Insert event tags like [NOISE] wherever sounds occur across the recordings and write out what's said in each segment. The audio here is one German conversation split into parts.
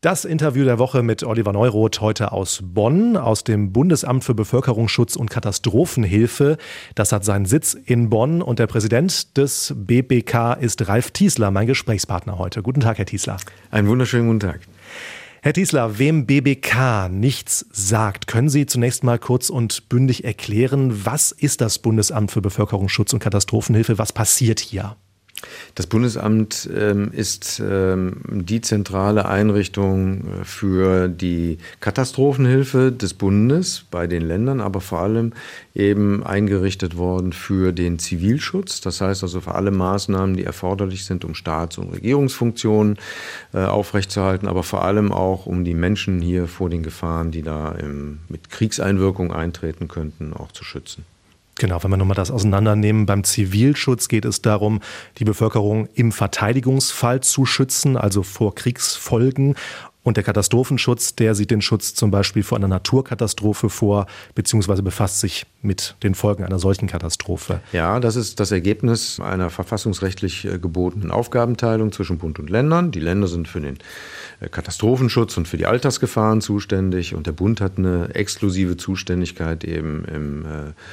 Das Interview der Woche mit Oliver Neuroth heute aus Bonn, aus dem Bundesamt für Bevölkerungsschutz und Katastrophenhilfe. Das hat seinen Sitz in Bonn und der Präsident des BBK ist Ralf Tiesler, mein Gesprächspartner heute. Guten Tag, Herr Tiesler. Einen wunderschönen guten Tag. Herr Tiesler, wem BBK nichts sagt, können Sie zunächst mal kurz und bündig erklären, was ist das Bundesamt für Bevölkerungsschutz und Katastrophenhilfe? Was passiert hier? Das Bundesamt ähm, ist ähm, die zentrale Einrichtung äh, für die Katastrophenhilfe des Bundes bei den Ländern, aber vor allem eben eingerichtet worden für den Zivilschutz. Das heißt also für alle Maßnahmen, die erforderlich sind, um Staats- und Regierungsfunktionen äh, aufrechtzuerhalten, aber vor allem auch um die Menschen hier vor den Gefahren, die da im, mit Kriegseinwirkung eintreten könnten, auch zu schützen. Genau, wenn wir nochmal das auseinandernehmen, beim Zivilschutz geht es darum, die Bevölkerung im Verteidigungsfall zu schützen, also vor Kriegsfolgen. Und der Katastrophenschutz, der sieht den Schutz zum Beispiel vor einer Naturkatastrophe vor, beziehungsweise befasst sich mit den Folgen einer solchen Katastrophe. Ja, das ist das Ergebnis einer verfassungsrechtlich äh, gebotenen Aufgabenteilung zwischen Bund und Ländern. Die Länder sind für den äh, Katastrophenschutz und für die Altersgefahren zuständig und der Bund hat eine exklusive Zuständigkeit eben im äh,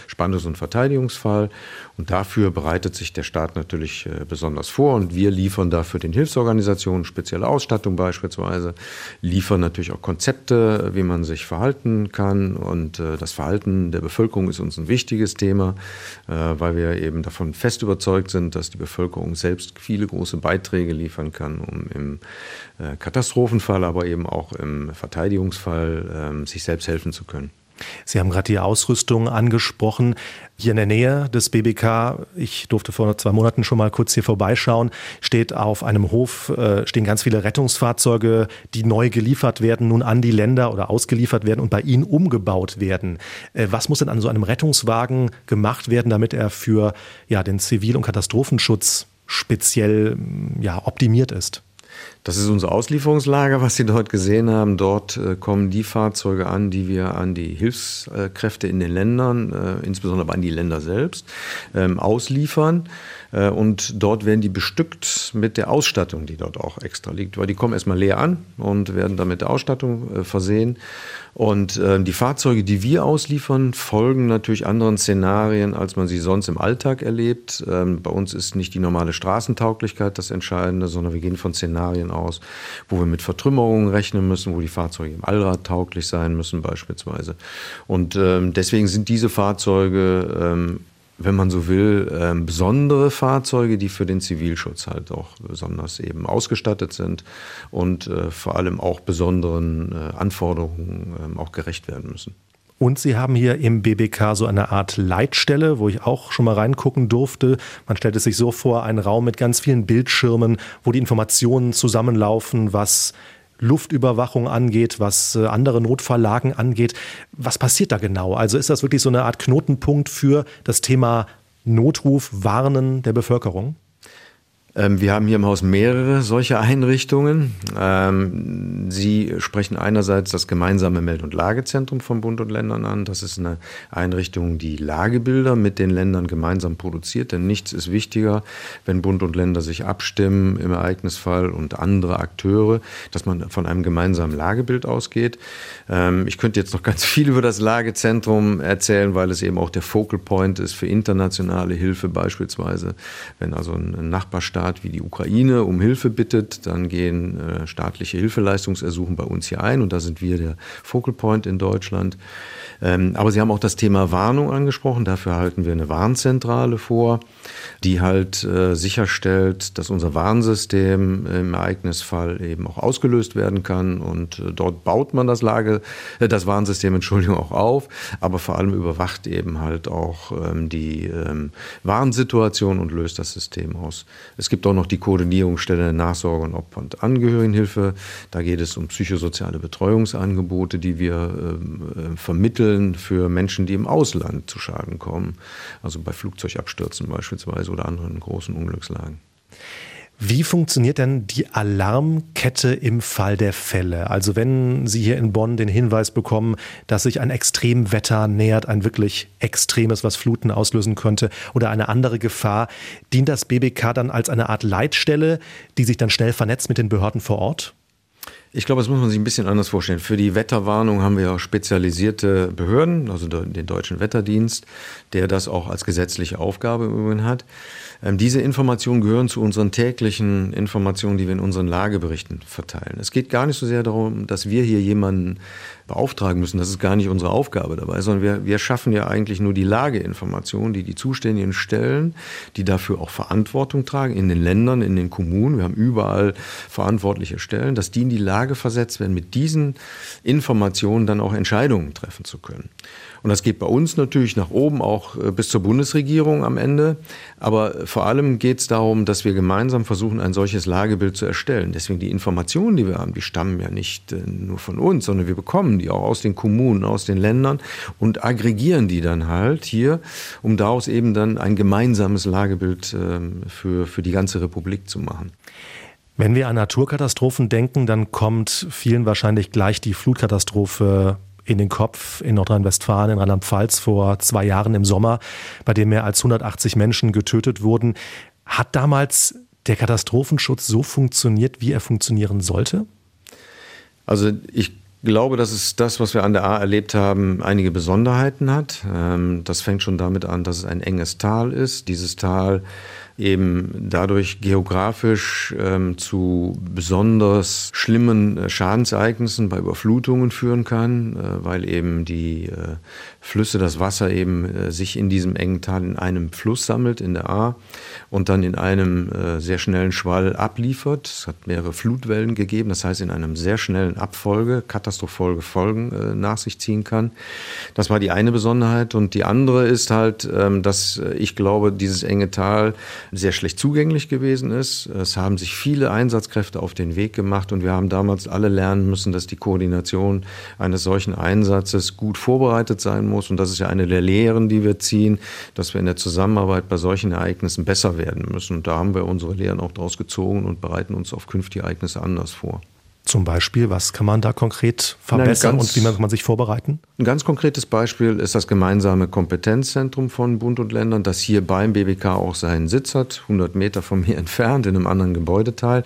Spannungs- und Verteidigungsfall. Und dafür bereitet sich der Staat natürlich besonders vor und wir liefern dafür den Hilfsorganisationen spezielle Ausstattung beispielsweise, liefern natürlich auch Konzepte, wie man sich verhalten kann und das Verhalten der Bevölkerung ist ist uns ein wichtiges Thema, äh, weil wir eben davon fest überzeugt sind, dass die Bevölkerung selbst viele große Beiträge liefern kann, um im äh, Katastrophenfall, aber eben auch im Verteidigungsfall ähm, sich selbst helfen zu können. Sie haben gerade die Ausrüstung angesprochen. Hier in der Nähe des BBK, ich durfte vor zwei Monaten schon mal kurz hier vorbeischauen, steht auf einem Hof, äh, stehen ganz viele Rettungsfahrzeuge, die neu geliefert werden, nun an die Länder oder ausgeliefert werden und bei ihnen umgebaut werden. Äh, was muss denn an so einem Rettungswagen gemacht werden, damit er für ja, den Zivil- und Katastrophenschutz speziell ja, optimiert ist? Das ist unser Auslieferungslager, was Sie dort gesehen haben. Dort äh, kommen die Fahrzeuge an, die wir an die Hilfskräfte in den Ländern, äh, insbesondere an die Länder selbst, ähm, ausliefern. Äh, und dort werden die bestückt mit der Ausstattung, die dort auch extra liegt, weil die kommen erstmal leer an und werden dann mit der Ausstattung äh, versehen. Und äh, die Fahrzeuge, die wir ausliefern, folgen natürlich anderen Szenarien, als man sie sonst im Alltag erlebt. Ähm, bei uns ist nicht die normale Straßentauglichkeit das Entscheidende, sondern wir gehen von Szenarien aus, wo wir mit Vertrümmerungen rechnen müssen, wo die Fahrzeuge im Allrad tauglich sein müssen beispielsweise. Und ähm, deswegen sind diese Fahrzeuge ähm, wenn man so will, äh, besondere Fahrzeuge, die für den Zivilschutz halt auch besonders eben ausgestattet sind und äh, vor allem auch besonderen äh, Anforderungen ähm, auch gerecht werden müssen. Und Sie haben hier im BBK so eine Art Leitstelle, wo ich auch schon mal reingucken durfte. Man stellt es sich so vor, ein Raum mit ganz vielen Bildschirmen, wo die Informationen zusammenlaufen, was Luftüberwachung angeht, was äh, andere Notfalllagen angeht. Was passiert da genau? Also ist das wirklich so eine Art Knotenpunkt für das Thema Notruf, Warnen der Bevölkerung? Ähm, wir haben hier im Haus mehrere solche Einrichtungen. Ähm, Sie sprechen einerseits das gemeinsame Meld- und Lagezentrum von Bund und Ländern an. Das ist eine Einrichtung, die Lagebilder mit den Ländern gemeinsam produziert. Denn nichts ist wichtiger, wenn Bund und Länder sich abstimmen im Ereignisfall und andere Akteure, dass man von einem gemeinsamen Lagebild ausgeht. Ähm, ich könnte jetzt noch ganz viel über das Lagezentrum erzählen, weil es eben auch der Focal Point ist für internationale Hilfe beispielsweise. Wenn also ein Nachbarstaat Staat wie die Ukraine um Hilfe bittet, dann gehen äh, staatliche Hilfeleistungsersuchen bei uns hier ein und da sind wir der Focal Point in Deutschland. Ähm, aber Sie haben auch das Thema Warnung angesprochen. Dafür halten wir eine Warnzentrale vor, die halt äh, sicherstellt, dass unser Warnsystem im Ereignisfall eben auch ausgelöst werden kann. Und äh, dort baut man das Lage, äh, das Warnsystem, Entschuldigung, auch auf, aber vor allem überwacht eben halt auch ähm, die ähm, Warnsituation und löst das System aus. Es gibt auch noch die Koordinierungsstelle Nachsorge und Opfer- und Angehörigenhilfe. Da geht es um psychosoziale Betreuungsangebote, die wir ähm, äh, vermitteln Mitteln für Menschen, die im Ausland zu Schaden kommen, also bei Flugzeugabstürzen beispielsweise oder anderen großen Unglückslagen. Wie funktioniert denn die Alarmkette im Fall der Fälle? Also wenn Sie hier in Bonn den Hinweis bekommen, dass sich ein Extremwetter nähert, ein wirklich extremes, was Fluten auslösen könnte oder eine andere Gefahr, dient das BBK dann als eine Art Leitstelle, die sich dann schnell vernetzt mit den Behörden vor Ort? Ich glaube, das muss man sich ein bisschen anders vorstellen. Für die Wetterwarnung haben wir spezialisierte Behörden, also den Deutschen Wetterdienst, der das auch als gesetzliche Aufgabe im hat. Ähm, diese Informationen gehören zu unseren täglichen Informationen, die wir in unseren Lageberichten verteilen. Es geht gar nicht so sehr darum, dass wir hier jemanden beauftragen müssen. Das ist gar nicht unsere Aufgabe dabei, sondern wir, wir schaffen ja eigentlich nur die Lageinformationen, die die zuständigen Stellen, die dafür auch Verantwortung tragen, in den Ländern, in den Kommunen. Wir haben überall verantwortliche Stellen, dass die in die Lage versetzt werden, mit diesen Informationen dann auch Entscheidungen treffen zu können. Und das geht bei uns natürlich nach oben auch äh, bis zur Bundesregierung am Ende. Aber vor allem geht es darum, dass wir gemeinsam versuchen, ein solches Lagebild zu erstellen. Deswegen die Informationen, die wir haben, die stammen ja nicht äh, nur von uns, sondern wir bekommen die auch aus den Kommunen, aus den Ländern und aggregieren die dann halt hier, um daraus eben dann ein gemeinsames Lagebild ähm, für, für die ganze Republik zu machen. Wenn wir an Naturkatastrophen denken, dann kommt vielen wahrscheinlich gleich die Flutkatastrophe in den Kopf in Nordrhein-Westfalen, in Rheinland-Pfalz vor zwei Jahren im Sommer, bei dem mehr als 180 Menschen getötet wurden. Hat damals der Katastrophenschutz so funktioniert, wie er funktionieren sollte? Also ich glaube, dass es das, was wir an der A erlebt haben, einige Besonderheiten hat. Ähm, das fängt schon damit an, dass es ein enges Tal ist. Dieses Tal eben dadurch geografisch ähm, zu besonders schlimmen äh, Schadensereignissen bei Überflutungen führen kann, äh, weil eben die äh, Flüsse, das Wasser eben äh, sich in diesem engen Tal in einem Fluss sammelt, in der A, und dann in einem äh, sehr schnellen Schwall abliefert. Es hat mehrere Flutwellen gegeben, das heißt in einem sehr schnellen Abfolge katastrophale Folgen äh, nach sich ziehen kann. Das war die eine Besonderheit. Und die andere ist halt, ähm, dass ich glaube, dieses enge Tal sehr schlecht zugänglich gewesen ist. Es haben sich viele Einsatzkräfte auf den Weg gemacht und wir haben damals alle lernen müssen, dass die Koordination eines solchen Einsatzes gut vorbereitet sein muss. Und das ist ja eine der Lehren, die wir ziehen, dass wir in der Zusammenarbeit bei solchen Ereignissen besser werden müssen. Und da haben wir unsere Lehren auch daraus gezogen und bereiten uns auf künftige Ereignisse anders vor. Zum Beispiel, was kann man da konkret verbessern ganz, und wie kann man sich vorbereiten? Ein ganz konkretes Beispiel ist das gemeinsame Kompetenzzentrum von Bund und Ländern, das hier beim BBK auch seinen Sitz hat, 100 Meter von mir [LAUGHS] entfernt, in einem anderen Gebäudeteil.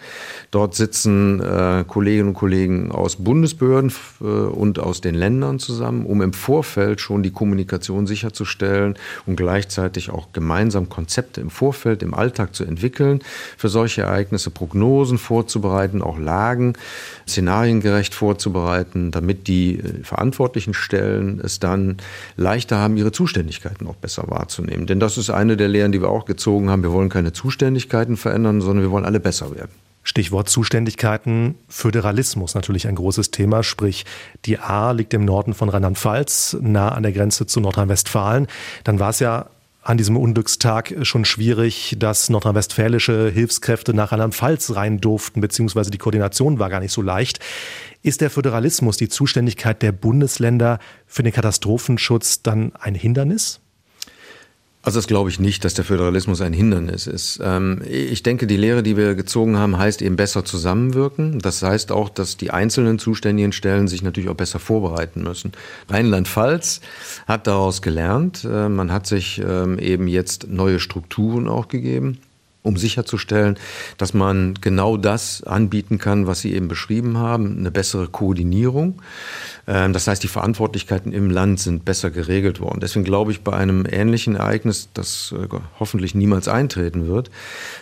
Dort sitzen äh, Kolleginnen und Kollegen aus Bundesbehörden äh, und aus den Ländern zusammen, um im Vorfeld schon die Kommunikation sicherzustellen und gleichzeitig auch gemeinsam Konzepte im Vorfeld, im Alltag zu entwickeln, für solche Ereignisse Prognosen vorzubereiten, auch Lagen szenariengerecht vorzubereiten, damit die äh, verantwortlichen Stellen es dann leichter haben, ihre Zuständigkeiten auch besser wahrzunehmen. Denn das ist eine der Lehren, die wir auch gezogen haben. Wir wollen keine Zuständigkeiten verändern, sondern wir wollen alle besser werden. Stichwort Zuständigkeiten, Föderalismus natürlich ein großes Thema, sprich die A liegt im Norden von Rheinland-Pfalz, nah an der Grenze zu Nordrhein-Westfalen. Dann war es ja an diesem Unglückstag schon schwierig, dass nordrhein-westfälische Hilfskräfte nach Rheinland-Pfalz rein durften, beziehungsweise die Koordination war gar nicht so leicht. Ist der Föderalismus, die Zuständigkeit der Bundesländer für den Katastrophenschutz dann ein Hindernis? Also das glaube ich nicht, dass der Föderalismus ein Hindernis ist. Ähm, ich denke, die Lehre, die wir gezogen haben, heißt eben besser zusammenwirken. Das heißt auch, dass die einzelnen zuständigen Stellen sich natürlich auch besser vorbereiten müssen. Rheinland-Pfalz hat daraus gelernt. Äh, man hat sich ähm, eben jetzt neue Strukturen auch gegeben um sicherzustellen, dass man genau das anbieten kann, was Sie eben beschrieben haben, eine bessere Koordinierung. Ähm, das heißt, die Verantwortlichkeiten im Land sind besser geregelt worden. Deswegen glaube ich, bei einem ähnlichen Ereignis, das äh, hoffentlich niemals eintreten wird,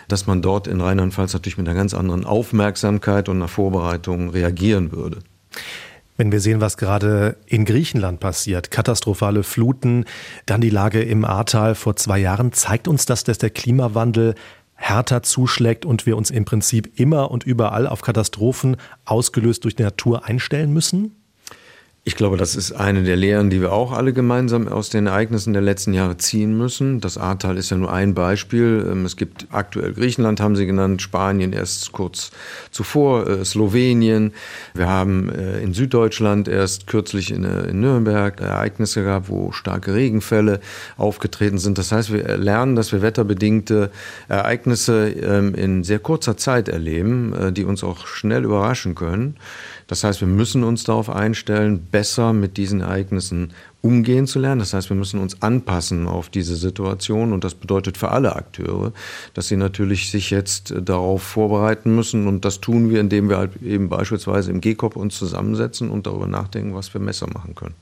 dass man dort in Rheinland-Pfalz natürlich mit einer ganz anderen Aufmerksamkeit und einer Vorbereitung reagieren würde. Wenn wir sehen, was gerade in Griechenland passiert, katastrophale Fluten, dann die Lage im Ahrtal vor zwei Jahren, zeigt uns das, dass der Klimawandel härter zuschlägt und wir uns im Prinzip immer und überall auf Katastrophen ausgelöst durch die Natur einstellen müssen? Ich glaube, das ist eine der Lehren, die wir auch alle gemeinsam aus den Ereignissen der letzten Jahre ziehen müssen. Das Ahrtal ist ja nur ein Beispiel. Ähm, es gibt aktuell Griechenland, haben Sie genannt, Spanien erst kurz zuvor, äh, Slowenien. Wir haben äh, in Süddeutschland erst kürzlich in, äh, in Nürnberg Ereignisse gehabt, wo starke Regenfälle aufgetreten sind. Das heißt, wir lernen, dass wir wetterbedingte Ereignisse ähm, in sehr kurzer Zeit erleben, die uns auch schnell überraschen können. Das heißt, wir müssen uns darauf einstellen, besser mit diesen Ereignissen umgehen zu lernen. Das heißt, wir müssen uns anpassen auf diese Situation und das bedeutet für alle Akteure, dass sie natürlich sich jetzt darauf vorbereiten müssen und das tun wir, indem wir halt eben beispielsweise im GCOP uns zusammensetzen und darüber nachdenken, was wir besser machen können.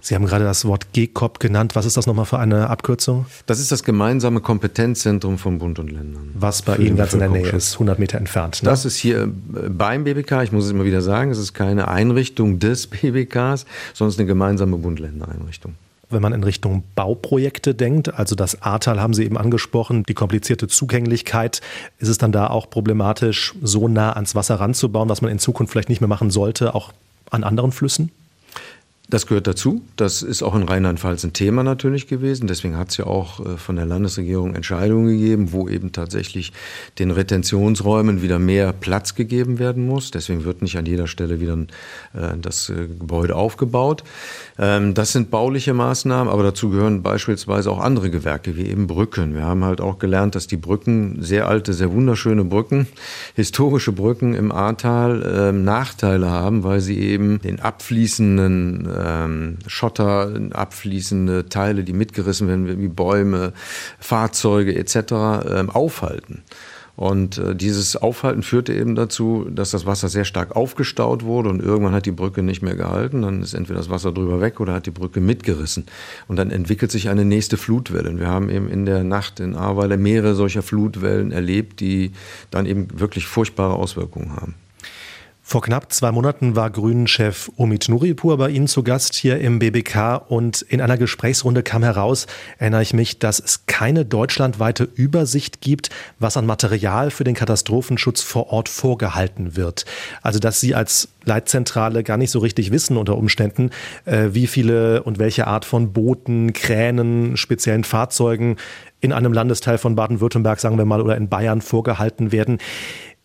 Sie haben gerade das Wort GCOP genannt. Was ist das nochmal für eine Abkürzung? Das ist das gemeinsame Kompetenzzentrum von Bund und Ländern. Was bei Ihnen ganz in der Nähe ist, 100 Meter entfernt. Ne? Das ist hier äh, beim BBK. Ich muss es immer wieder sagen, es ist keine Einrichtung des [LAUGHS] BBKs, sondern es ist eine gemeinsame Bund-Länder-Einrichtung wenn man in Richtung Bauprojekte denkt, also das Ahrtal haben Sie eben angesprochen, die komplizierte Zugänglichkeit, ist es dann da auch problematisch, so nah ans Wasser ranzubauen, was man in Zukunft vielleicht nicht mehr machen sollte, auch an anderen Flüssen? Das gehört dazu. Das ist auch in Rheinland-Pfalz ein Thema natürlich gewesen. Deswegen hat es ja auch äh, von der Landesregierung Entscheidungen gegeben, wo eben tatsächlich den Retentionsräumen wieder mehr Platz gegeben werden muss. Deswegen wird nicht an jeder Stelle wieder äh, das äh, Gebäude aufgebaut. Ähm, das sind bauliche Maßnahmen, aber dazu gehören beispielsweise auch andere Gewerke, wie eben Brücken. Wir haben halt auch gelernt, dass die Brücken, sehr alte, sehr wunderschöne Brücken, historische Brücken im Ahrtal, ähm, Nachteile haben, weil sie eben den abfließenden ähm, Schotter, abfließende Teile, die mitgerissen werden, wie Bäume, Fahrzeuge etc., ähm, aufhalten. Und äh, dieses Aufhalten führte eben dazu, dass das Wasser sehr stark aufgestaut wurde und irgendwann hat die Brücke nicht mehr gehalten. Dann ist entweder das Wasser drüber weg oder hat die Brücke mitgerissen. Und dann entwickelt sich eine nächste Flutwelle. Und wir haben eben in der Nacht in Ahrweiler mehrere solcher Flutwellen erlebt, die dann eben wirklich furchtbare Auswirkungen haben. Vor knapp zwei Monaten war Grünen-Chef Omid Nuripur bei Ihnen zu Gast hier im BBK und in einer Gesprächsrunde kam heraus, erinnere ich mich, dass es keine deutschlandweite Übersicht gibt, was an Material für den Katastrophenschutz vor Ort vorgehalten wird. Also dass Sie als Leitzentrale gar nicht so richtig wissen unter Umständen, äh, wie viele und welche Art von Booten, Kränen, speziellen Fahrzeugen in einem Landesteil von Baden-Württemberg, sagen wir mal, oder in Bayern vorgehalten werden.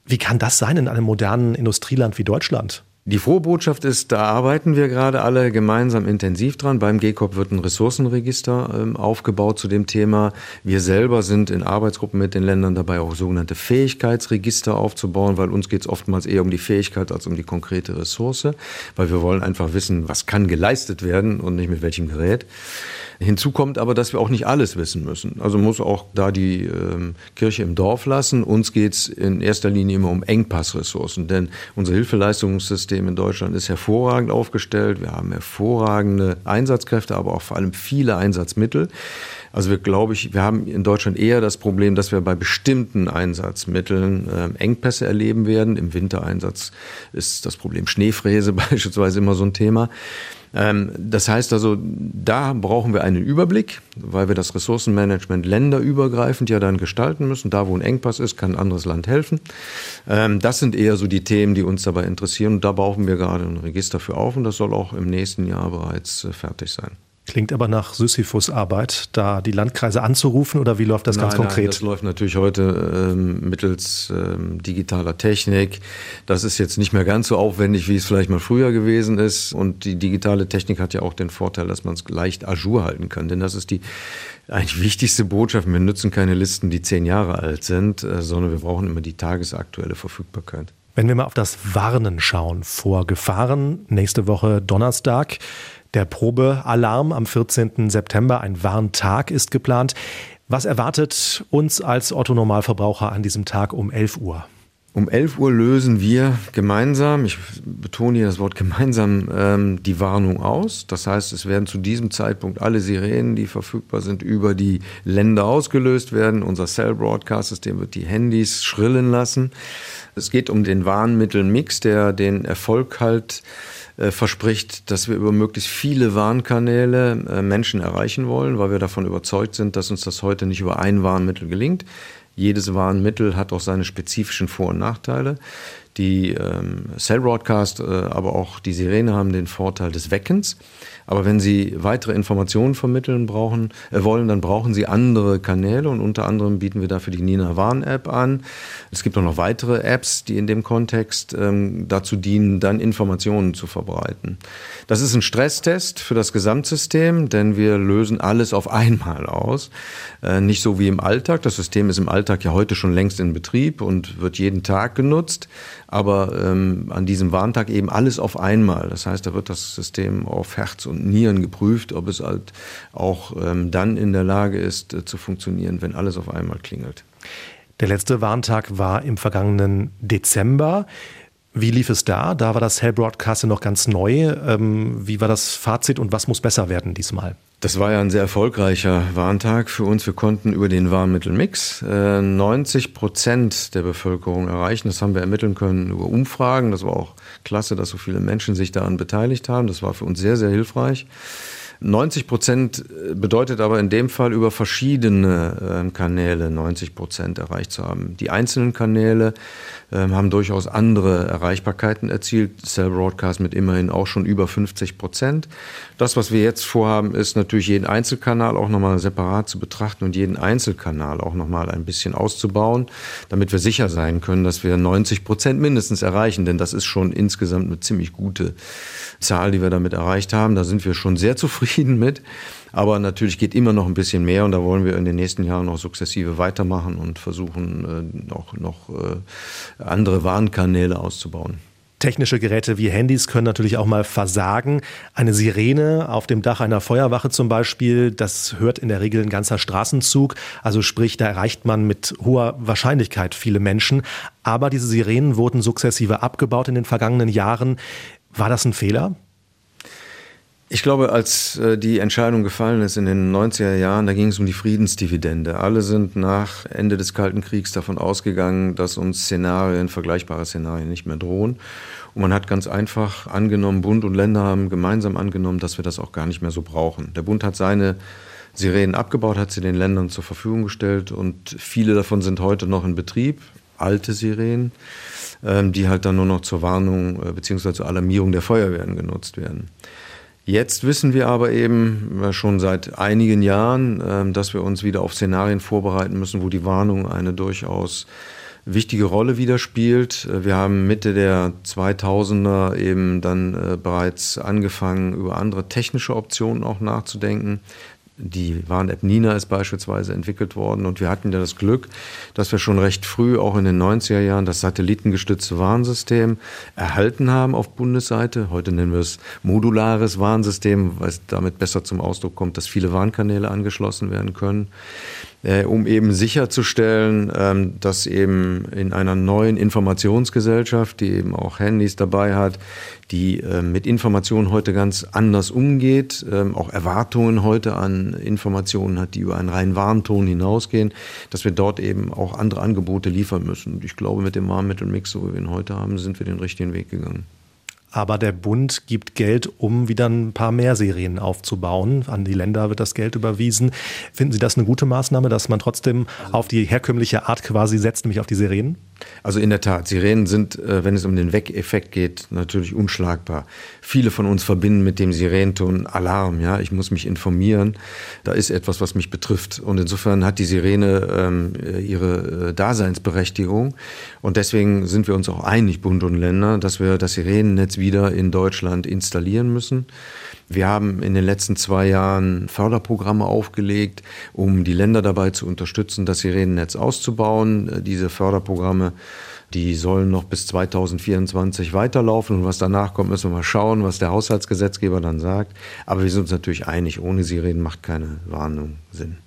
Wie kann das sein in einem modernen Industrieland wie Deutschland? Die frohe Botschaft ist, da arbeiten wir gerade alle gemeinsam intensiv dran. Beim GCOP wird ein Ressourcenregister ähm, aufgebaut zu dem Thema. Wir selber sind in Arbeitsgruppen mit den Ländern dabei, auch sogenannte Fähigkeitsregister aufzubauen, weil uns geht es oftmals eher um die Fähigkeit als um die konkrete Ressource, weil wir wollen einfach wissen, was kann geleistet werden und nicht mit welchem Gerät. Hinzu kommt aber, dass wir auch nicht alles wissen müssen. Also muss auch da die ähm, Kirche im Dorf lassen. Uns geht es in erster Linie immer um Engpassressourcen, denn unser Hilfeleistungssystem in Deutschland ist hervorragend aufgestellt. Wir haben hervorragende Einsatzkräfte, aber auch vor allem viele Einsatzmittel. Also wir glaube ich, wir haben in Deutschland eher das Problem, dass wir bei bestimmten Einsatzmitteln äh, Engpässe erleben werden. Im Wintereinsatz ist das Problem Schneefräse [LAUGHS] beispielsweise immer so ein Thema. Ähm, das heißt also, da brauchen wir einen Überblick, weil wir das Ressourcenmanagement länderübergreifend ja dann gestalten müssen. Da, wo ein Engpass ist, kann ein anderes Land helfen. Ähm, das sind eher so die Themen, die uns dabei interessieren. Und da brauchen wir gerade ein Register für auf und das soll auch im nächsten Jahr bereits äh, fertig sein. Klingt aber nach Sisyphus-Arbeit, da die Landkreise anzurufen oder wie läuft das nein, ganz konkret? Nein, das läuft natürlich heute ähm, mittels ähm, digitaler Technik. Das ist jetzt nicht mehr ganz so aufwendig, wie es vielleicht mal früher gewesen ist. Und die digitale Technik hat ja auch den Vorteil, dass man es leicht ajour halten kann. Denn das ist die eigentlich wichtigste Botschaft. Wir nutzen keine Listen, die zehn Jahre alt sind, äh, sondern wir brauchen immer die tagesaktuelle Verfügbarkeit. Wenn wir mal auf das Warnen schauen vor Gefahren, nächste Woche Donnerstag. Der Probealarm am 14. September, ein Warntag ist geplant. Was erwartet uns als Otto-Normalverbraucher an diesem Tag um 11 Uhr? Um 11 Uhr lösen wir gemeinsam, ich betone hier das Wort gemeinsam, ähm, die Warnung aus. Das heißt, es werden zu diesem Zeitpunkt alle Sirenen, die verfügbar sind, über die Länder ausgelöst werden. Unser Cell-Broadcast-System wird die Handys schrillen lassen. Es geht um den Warnmittelmix, der den Erfolg halt äh, verspricht, dass wir über möglichst viele Warnkanäle äh, Menschen erreichen wollen, weil wir davon überzeugt sind, dass uns das heute nicht über ein Warnmittel gelingt. Jedes Warnmittel hat auch seine spezifischen Vor- und Nachteile. Die ähm, Cell Broadcast, äh, aber auch die Sirene haben den Vorteil des Weckens. Aber wenn Sie weitere Informationen vermitteln brauchen, äh, wollen, dann brauchen Sie andere Kanäle und unter anderem bieten wir dafür die Nina Warn App an. Es gibt auch noch weitere Apps, die in dem Kontext ähm, dazu dienen, dann Informationen zu verbreiten. Das ist ein Stresstest für das Gesamtsystem, denn wir lösen alles auf einmal aus. Äh, nicht so wie im Alltag. Das System ist im Alltag ja heute schon längst in Betrieb und wird jeden Tag genutzt. Aber ähm, an diesem Warntag eben alles auf einmal. Das heißt, da wird das System auf Herz und Nieren geprüft, ob es halt auch ähm, dann in der Lage ist äh, zu funktionieren, wenn alles auf einmal klingelt. Der letzte Warntag war im vergangenen Dezember. Wie lief es da? Da war das Hell Broadcast noch ganz neu. Ähm, wie war das Fazit und was muss besser werden diesmal? Das war ja ein sehr erfolgreicher Warntag für uns. Wir konnten über den Warnmittelmix 90 äh, Prozent der Bevölkerung erreichen. Das haben wir ermitteln können über Umfragen. Das war auch klasse, dass so viele Menschen sich daran beteiligt haben. Das war für uns sehr, sehr hilfreich. 90 Prozent bedeutet aber in dem Fall über verschiedene äh, Kanäle 90 Prozent erreicht zu haben. Die einzelnen Kanäle äh, haben durchaus andere Erreichbarkeiten erzielt. Cell Broadcast mit immerhin auch schon über 50 Prozent. Das, was wir jetzt vorhaben, ist natürlich jeden Einzelkanal auch nochmal separat zu betrachten und jeden Einzelkanal auch nochmal ein bisschen auszubauen, damit wir sicher sein können, dass wir 90 Prozent mindestens erreichen. Denn das ist schon insgesamt eine ziemlich gute Zahl, die wir damit erreicht haben. Da sind wir schon sehr zufrieden mit. Aber natürlich geht immer noch ein bisschen mehr und da wollen wir in den nächsten Jahren noch sukzessive weitermachen und versuchen, äh, auch noch äh, andere Warnkanäle auszubauen. Technische Geräte wie Handys können natürlich auch mal versagen. Eine Sirene auf dem Dach einer Feuerwache zum Beispiel, das hört in der Regel ein ganzer Straßenzug. Also sprich, da erreicht man mit hoher Wahrscheinlichkeit viele Menschen. Aber diese Sirenen wurden sukzessive abgebaut in den vergangenen Jahren. War das ein Fehler? Ich glaube, als äh, die Entscheidung gefallen ist in den 90er Jahren, da ging es um die Friedensdividende. Alle sind nach Ende des Kalten Kriegs davon ausgegangen, dass uns Szenarien, vergleichbare Szenarien nicht mehr drohen. Und man hat ganz einfach angenommen, Bund und Länder haben gemeinsam angenommen, dass wir das auch gar nicht mehr so brauchen. Der Bund hat seine Sirenen abgebaut, hat sie den Ländern zur Verfügung gestellt und viele davon sind heute noch in Betrieb, alte Sirenen, ähm, die halt dann nur noch zur Warnung äh, bzw. zur Alarmierung der Feuerwehren genutzt werden. Jetzt wissen wir aber eben äh, schon seit einigen Jahren, ähm, dass wir uns wieder auf Szenarien vorbereiten müssen, wo die Warnung eine durchaus wichtige Rolle wieder spielt. Äh, wir haben Mitte der 2000er eben dann äh, bereits angefangen, über andere technische Optionen auch nachzudenken. Die Warn-App Nina ist beispielsweise entwickelt worden und wir hatten ja das Glück, dass wir schon recht früh, auch in den 90er Jahren, das satellitengestützte Warnsystem erhalten haben auf Bundesseite. Heute nennen wir es modulares Warnsystem, weil es damit besser zum Ausdruck kommt, dass viele Warnkanäle angeschlossen werden können äh, um eben sicherzustellen, ähm, dass eben in einer neuen Informationsgesellschaft, die eben auch Handys dabei hat, die äh, mit Informationen heute ganz anders umgeht, ähm, auch Erwartungen heute an Informationen hat, die über einen reinen Warnton hinausgehen, dass wir dort eben auch andere Angebote liefern müssen. Und ich glaube, mit dem Warnmittelmix, so wie wir ihn heute haben, sind wir den richtigen Weg gegangen aber der Bund gibt Geld, um wieder ein paar mehr Serien aufzubauen. An die Länder wird das Geld überwiesen. Finden Sie das eine gute Maßnahme, dass man trotzdem auf die herkömmliche Art quasi setzt, nämlich auf die Sirenen? Also in der Tat, Sirenen sind, äh, wenn es um den Weg-Effekt geht, natürlich unschlagbar. Viele von uns verbinden mit dem Sirenenton Alarm, ja, ich muss mich informieren. Da ist etwas, was mich betrifft. Und insofern hat die Sirene ähm, ihre äh, Daseinsberechtigung. Und deswegen sind wir uns auch einig, Bund und Länder, dass wir das Sirenennetz wieder in Deutschland installieren müssen. Wir haben in den letzten zwei Jahren Förderprogramme aufgelegt, um die Länder dabei zu unterstützen, das Sirenennetz auszubauen. Äh, diese Förderprogramme die sollen noch bis 2024 weiterlaufen und was danach kommt, müssen wir mal schauen, was der Haushaltsgesetzgeber dann sagt. Aber wir sind uns natürlich einig, ohne Sirenen macht keine Warnung Sinn.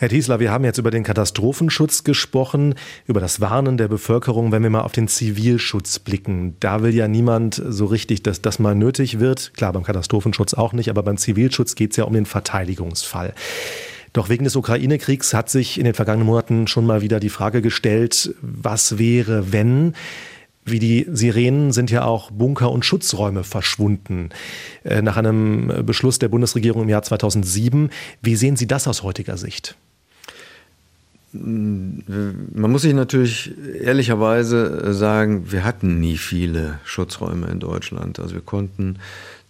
Herr Thiesler, wir haben jetzt über den Katastrophenschutz gesprochen, über das Warnen der Bevölkerung, wenn wir mal auf den Zivilschutz blicken. Da will ja niemand so richtig, dass das mal nötig wird. Klar, beim Katastrophenschutz auch nicht, aber beim Zivilschutz geht es ja um den Verteidigungsfall. Doch wegen des Ukraine-Kriegs hat sich in den vergangenen Monaten schon mal wieder die Frage gestellt, was wäre, wenn wie die Sirenen sind ja auch Bunker und Schutzräume verschwunden. Äh, nach einem Beschluss der Bundesregierung im Jahr 2007. Wie sehen Sie das aus heutiger Sicht? Man muss sich natürlich ehrlicherweise sagen, wir hatten nie viele Schutzräume in Deutschland. Also wir konnten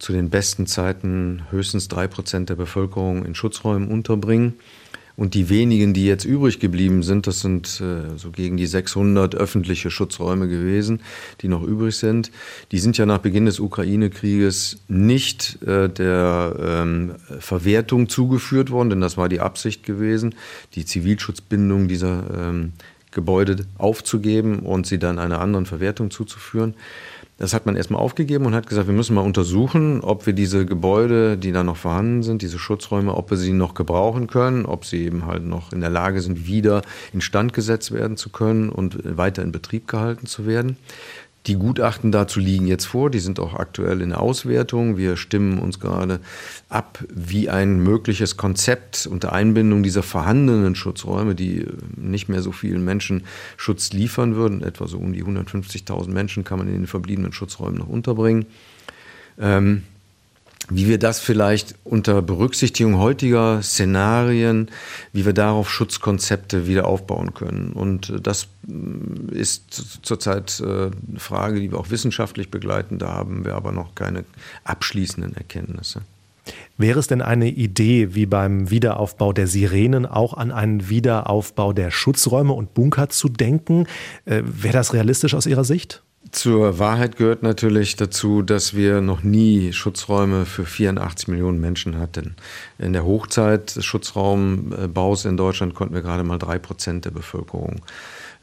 zu den besten Zeiten höchstens drei Prozent der Bevölkerung in Schutzräumen unterbringen. Und die wenigen, die jetzt übrig geblieben sind, das sind äh, so gegen die 600 öffentliche Schutzräume gewesen, die noch übrig sind. Die sind ja nach Beginn des Ukraine-Krieges nicht äh, der ähm, Verwertung zugeführt worden, denn das war die Absicht gewesen. Die Zivilschutzbindung dieser ähm, Gebäude aufzugeben und sie dann einer anderen Verwertung zuzuführen. Das hat man erstmal aufgegeben und hat gesagt, wir müssen mal untersuchen, ob wir diese Gebäude, die da noch vorhanden sind, diese Schutzräume, ob wir sie noch gebrauchen können, ob sie eben halt noch in der Lage sind, wieder instand gesetzt werden zu können und weiter in Betrieb gehalten zu werden. Die Gutachten dazu liegen jetzt vor, die sind auch aktuell in der Auswertung. Wir stimmen uns gerade ab, wie ein mögliches Konzept unter Einbindung dieser vorhandenen Schutzräume, die nicht mehr so vielen Menschen Schutz liefern würden, etwa so um die 150.000 Menschen kann man in den verbliebenen Schutzräumen noch unterbringen. Ähm, wie wir das vielleicht unter Berücksichtigung heutiger Szenarien, wie wir darauf Schutzkonzepte wieder aufbauen können. Und äh, das mm, ist zurzeit äh, eine Frage, die wir auch wissenschaftlich begleiten. Da haben wir aber noch keine abschließenden Erkenntnisse. Wäre es denn eine Idee, wie beim Wiederaufbau der Sirenen auch an einen Wiederaufbau der Schutzräume und Bunker zu denken? Äh, wäre das realistisch aus Ihrer Sicht? Zur Wahrheit gehört natürlich dazu, dass wir noch nie Schutzräume für 84 Millionen Menschen hatten. In der Hochzeit des Schutzraumbaus in Deutschland konnten wir gerade mal drei Prozent der Bevölkerung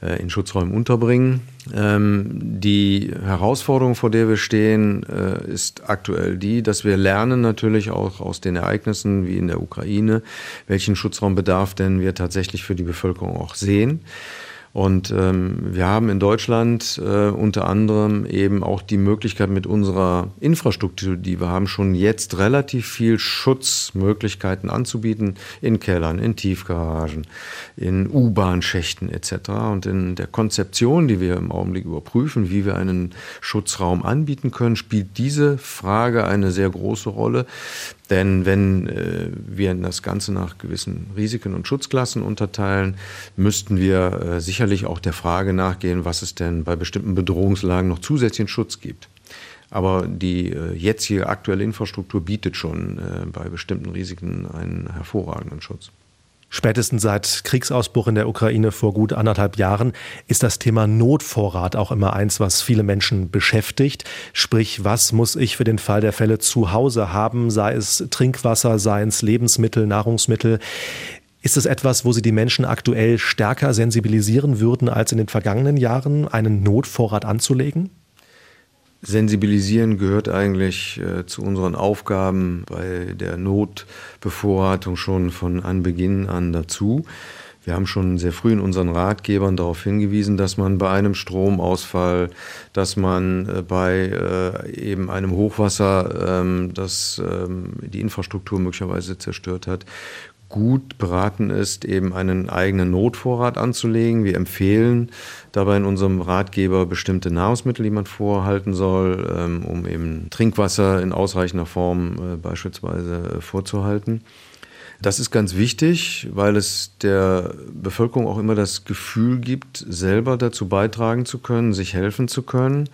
äh, in Schutzräumen unterbringen. Ähm, die Herausforderung, vor der wir stehen, äh, ist aktuell die, dass wir lernen natürlich auch aus den Ereignissen wie in der Ukraine, welchen Schutzraumbedarf denn wir tatsächlich für die Bevölkerung auch sehen. Und ähm, wir haben in Deutschland äh, unter anderem eben auch die Möglichkeit mit unserer Infrastruktur, die wir haben, schon jetzt relativ viel Schutzmöglichkeiten anzubieten in Kellern, in Tiefgaragen, in U-Bahn-Schächten etc. Und in der Konzeption, die wir im Augenblick überprüfen, wie wir einen Schutzraum anbieten können, spielt diese Frage eine sehr große Rolle. Denn wenn äh, wir das Ganze nach gewissen Risiken und Schutzklassen unterteilen, müssten wir äh, sicherlich auch der Frage nachgehen, was es denn bei bestimmten Bedrohungslagen noch zusätzlichen Schutz gibt. Aber die äh, jetzige aktuelle Infrastruktur bietet schon äh, bei bestimmten Risiken einen hervorragenden Schutz. Spätestens seit Kriegsausbruch in der Ukraine vor gut anderthalb Jahren ist das Thema Notvorrat auch immer eins, was viele Menschen beschäftigt. Sprich, was muss ich für den Fall der Fälle zu Hause haben, sei es Trinkwasser, sei es Lebensmittel, Nahrungsmittel. Ist es etwas, wo Sie die Menschen aktuell stärker sensibilisieren würden als in den vergangenen Jahren, einen Notvorrat anzulegen? Sensibilisieren gehört eigentlich äh, zu unseren Aufgaben bei der Notbevorratung schon von Anbeginn an dazu. Wir haben schon sehr früh in unseren Ratgebern darauf hingewiesen, dass man bei einem Stromausfall, dass man äh, bei äh, eben einem Hochwasser, ähm, das ähm, die Infrastruktur möglicherweise zerstört hat, gut beraten ist, eben einen eigenen Notvorrat anzulegen. Wir empfehlen dabei in unserem Ratgeber bestimmte Nahrungsmittel, die man vorhalten soll, ähm, um eben Trinkwasser in ausreichender Form äh, beispielsweise äh, vorzuhalten. Das ist ganz wichtig, weil es der Bevölkerung auch immer das Gefühl gibt, selber dazu beitragen zu können, sich helfen zu können.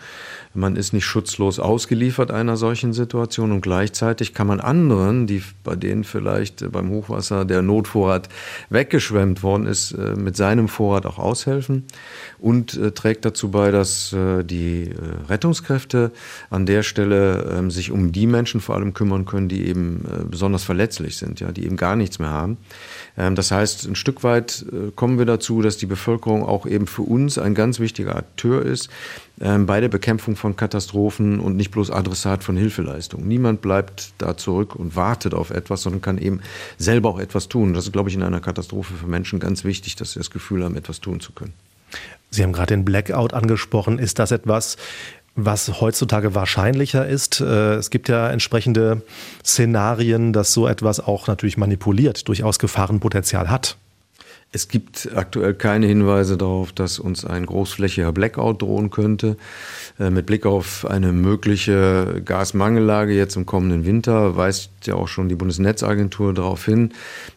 Man ist nicht schutzlos ausgeliefert einer solchen Situation und gleichzeitig kann man anderen, die bei denen vielleicht beim Hochwasser der Notvorrat weggeschwemmt worden ist, äh, mit seinem Vorrat auch aushelfen und äh, trägt dazu bei, dass äh, die Rettungskräfte an der Stelle ähm, sich um die Menschen vor allem kümmern können, die eben besonders verletzlich sind, ja, die eben gar nichts mehr haben. Ähm, das heißt, ein Stück weit kommen wir dazu, dass die Bevölkerung auch eben für uns ein ganz wichtiger Akteur ist, ähm, bei der Bekämpfung von Katastrophen und nicht bloß Adressat von Hilfeleistungen. Niemand bleibt da zurück und wartet auf etwas, sondern kann eben selber auch etwas tun. Das ist, glaube ich, in einer Katastrophe für Menschen ganz wichtig, dass sie das Gefühl haben, etwas tun zu können. Sie haben gerade den Blackout angesprochen. Ist das etwas, was heutzutage wahrscheinlicher ist. Äh, es gibt ja entsprechende Szenarien, dass so etwas auch natürlich manipuliert, durchaus Gefahrenpotenzial hat. Es gibt aktuell keine Hinweise darauf, dass uns ein großflächiger Blackout drohen könnte. Äh, mit Blick auf eine mögliche Gasmangellage jetzt im kommenden Winter weist ja auch schon die Bundesnetzagentur darauf hin,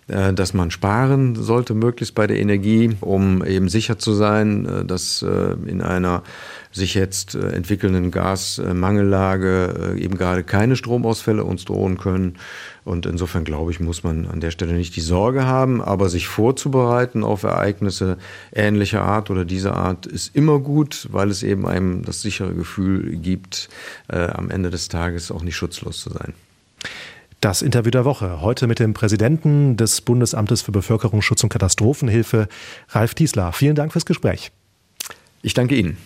äh, dass man sparen sollte, möglichst bei der Energie, um eben sicher zu sein, äh, dass in einer sich jetzt entwickelnden Gasmangellage eben gerade keine Stromausfälle uns drohen können. Und insofern glaube ich, muss man an der Stelle nicht die Sorge haben, aber sich vorzubereiten auf Ereignisse ähnlicher Art oder dieser Art ist immer gut, weil es eben einem das sichere Gefühl gibt, äh, am Ende des Tages auch nicht schutzlos zu sein. Das Interview der Woche. Heute mit dem Präsidenten des Bundesamtes für Bevölkerungsschutz und Katastrophenhilfe, Ralf Tiesler. Vielen Dank fürs Gespräch. Ich danke Ihnen.